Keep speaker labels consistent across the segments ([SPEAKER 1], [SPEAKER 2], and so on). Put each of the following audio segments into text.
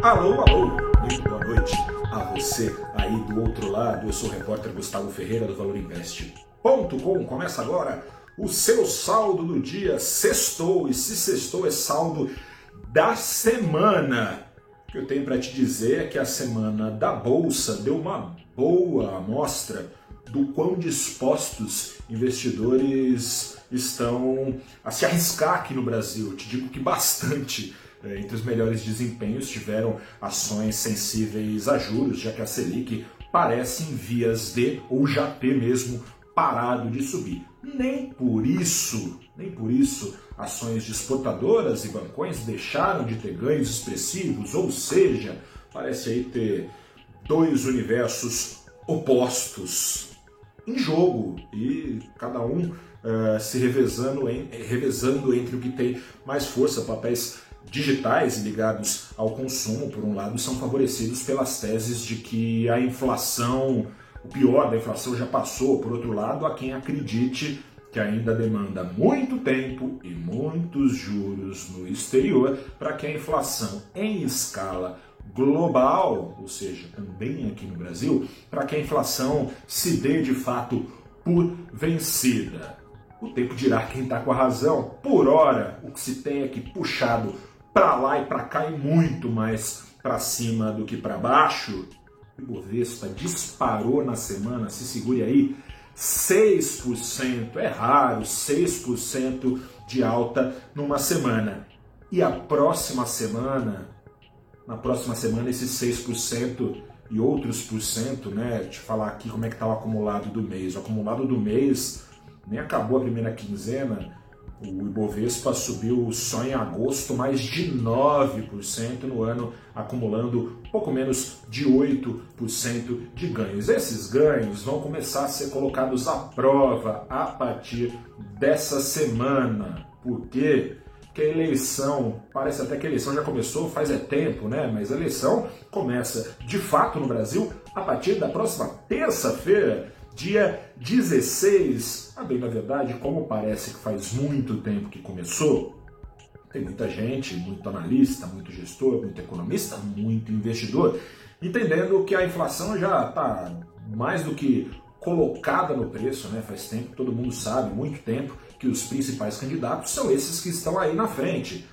[SPEAKER 1] Alô, alô, muito boa noite a você aí do outro lado. Eu sou o repórter Gustavo Ferreira do ValorInvest.com. Começa agora o seu saldo do dia. Sextou, e se sextou é saldo da semana. O que eu tenho para te dizer é que a semana da Bolsa deu uma boa amostra do quão dispostos investidores estão a se arriscar aqui no Brasil. Te digo que bastante. É, entre os melhores desempenhos tiveram ações sensíveis a juros, já que a Selic parece em vias de, ou já ter mesmo, parado de subir. Nem por isso, nem por isso, ações de exportadoras e bancões deixaram de ter ganhos expressivos, ou seja, parece aí ter dois universos opostos em jogo e cada um uh, se revezando, em, revezando entre o que tem mais força, papéis digitais ligados ao consumo, por um lado, são favorecidos pelas teses de que a inflação, o pior da inflação já passou, por outro lado, há quem acredite que ainda demanda muito tempo e muitos juros no exterior para que a inflação em escala global, ou seja, também aqui no Brasil, para que a inflação se dê de fato por vencida. O tempo dirá quem está com a razão. Por hora, o que se tem é que puxado para lá e para cá e muito mais para cima do que para baixo. O Ibovespa disparou na semana, se segure aí, 6%, é raro, 6% de alta numa semana. E a próxima semana, na próxima semana, esses 6% e outros por cento, né? Te falar aqui como é que está o acumulado do mês. O acumulado do mês nem acabou a primeira quinzena, o Ibovespa subiu só em agosto mais de 9% no ano, acumulando pouco menos de 8% de ganhos. Esses ganhos vão começar a ser colocados à prova a partir dessa semana. Por quê? Porque a eleição, parece até que a eleição já começou faz é tempo, né? Mas a eleição começa de fato no Brasil a partir da próxima terça-feira dia 16. A bem, na verdade, como parece que faz muito tempo que começou, tem muita gente, muito analista, muito gestor, muito economista, muito investidor, entendendo que a inflação já está mais do que colocada no preço, né? Faz tempo, todo mundo sabe, muito tempo, que os principais candidatos são esses que estão aí na frente.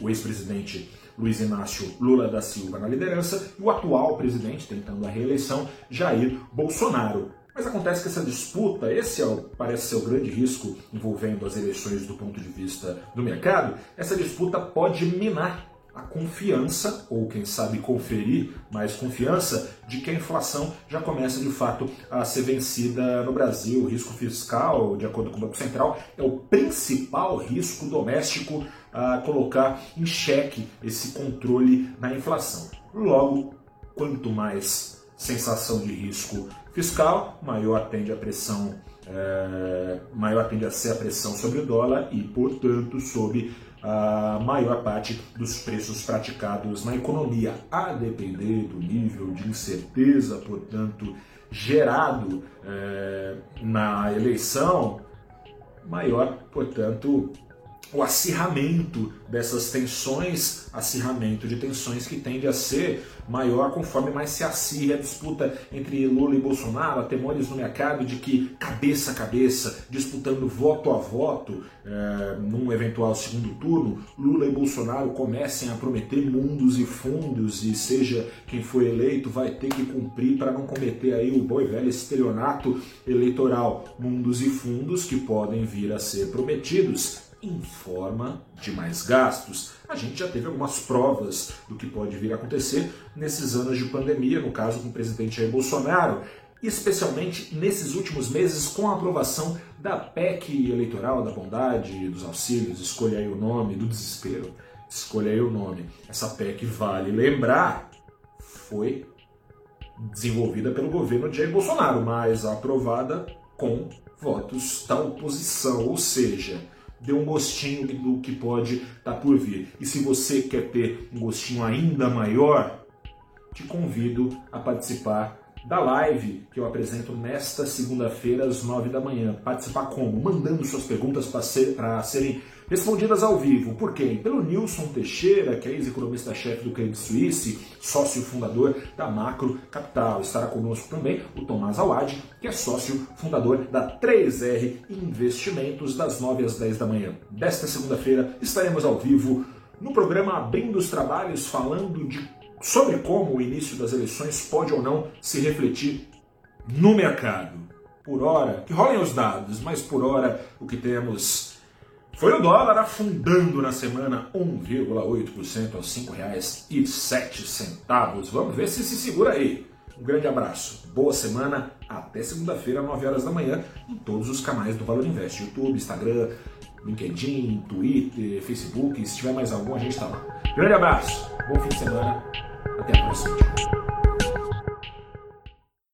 [SPEAKER 1] O ex-presidente Luiz Inácio Lula da Silva na liderança e o atual presidente tentando a reeleição, Jair Bolsonaro. Mas acontece que essa disputa, esse é o, parece ser o grande risco envolvendo as eleições do ponto de vista do mercado, essa disputa pode minar a confiança, ou quem sabe conferir mais confiança, de que a inflação já começa de fato a ser vencida no Brasil. O risco fiscal, de acordo com o Banco Central, é o principal risco doméstico a colocar em xeque esse controle na inflação. Logo, quanto mais sensação de risco fiscal, maior tende a pressão, é, maior tende a ser a pressão sobre o dólar e, portanto, sobre a maior parte dos preços praticados na economia, a depender do nível de incerteza, portanto, gerado é, na eleição, maior, portanto, o acirramento dessas tensões, acirramento de tensões que tende a ser maior conforme mais se acirra a disputa entre Lula e Bolsonaro, temores no mercado de que cabeça a cabeça, disputando voto a voto, é, num eventual segundo turno, Lula e Bolsonaro comecem a prometer mundos e fundos e seja quem for eleito vai ter que cumprir para não cometer aí o bom e velho estelionato eleitoral, mundos e fundos que podem vir a ser prometidos em forma de mais gastos. A gente já teve algumas provas do que pode vir a acontecer nesses anos de pandemia, no caso com o presidente Jair Bolsonaro, especialmente nesses últimos meses com a aprovação da PEC eleitoral da bondade, dos auxílios, escolha aí o nome, do desespero. Escolha aí o nome. Essa PEC, vale lembrar, foi desenvolvida pelo governo de Jair Bolsonaro, mas aprovada com votos da oposição, ou seja, deu um gostinho do que pode estar tá por vir. E se você quer ter um gostinho ainda maior, te convido a participar da live que eu apresento nesta segunda-feira às nove da manhã. Participar como? Mandando suas perguntas para ser, serem respondidas ao vivo. Por quem? Pelo Nilson Teixeira, que é ex-economista-chefe do Credit Suisse, sócio fundador da Macro Capital. Estará conosco também o Tomás Awad, que é sócio fundador da 3R Investimentos, das 9 às 10 da manhã. Desta segunda-feira estaremos ao vivo no programa Abrindo os Trabalhos, falando de sobre como o início das eleições pode ou não se refletir no mercado. Por hora, que rolem os dados, mas por hora o que temos foi o dólar afundando na semana 1,8% aos R$ 5,07. Vamos ver se se segura aí. Um grande abraço, boa semana, até segunda-feira, 9 horas da manhã, em todos os canais do Valor Invest, YouTube, Instagram, LinkedIn, Twitter, Facebook, se tiver mais algum, a gente está lá. Grande abraço, bom fim de semana, até a próxima.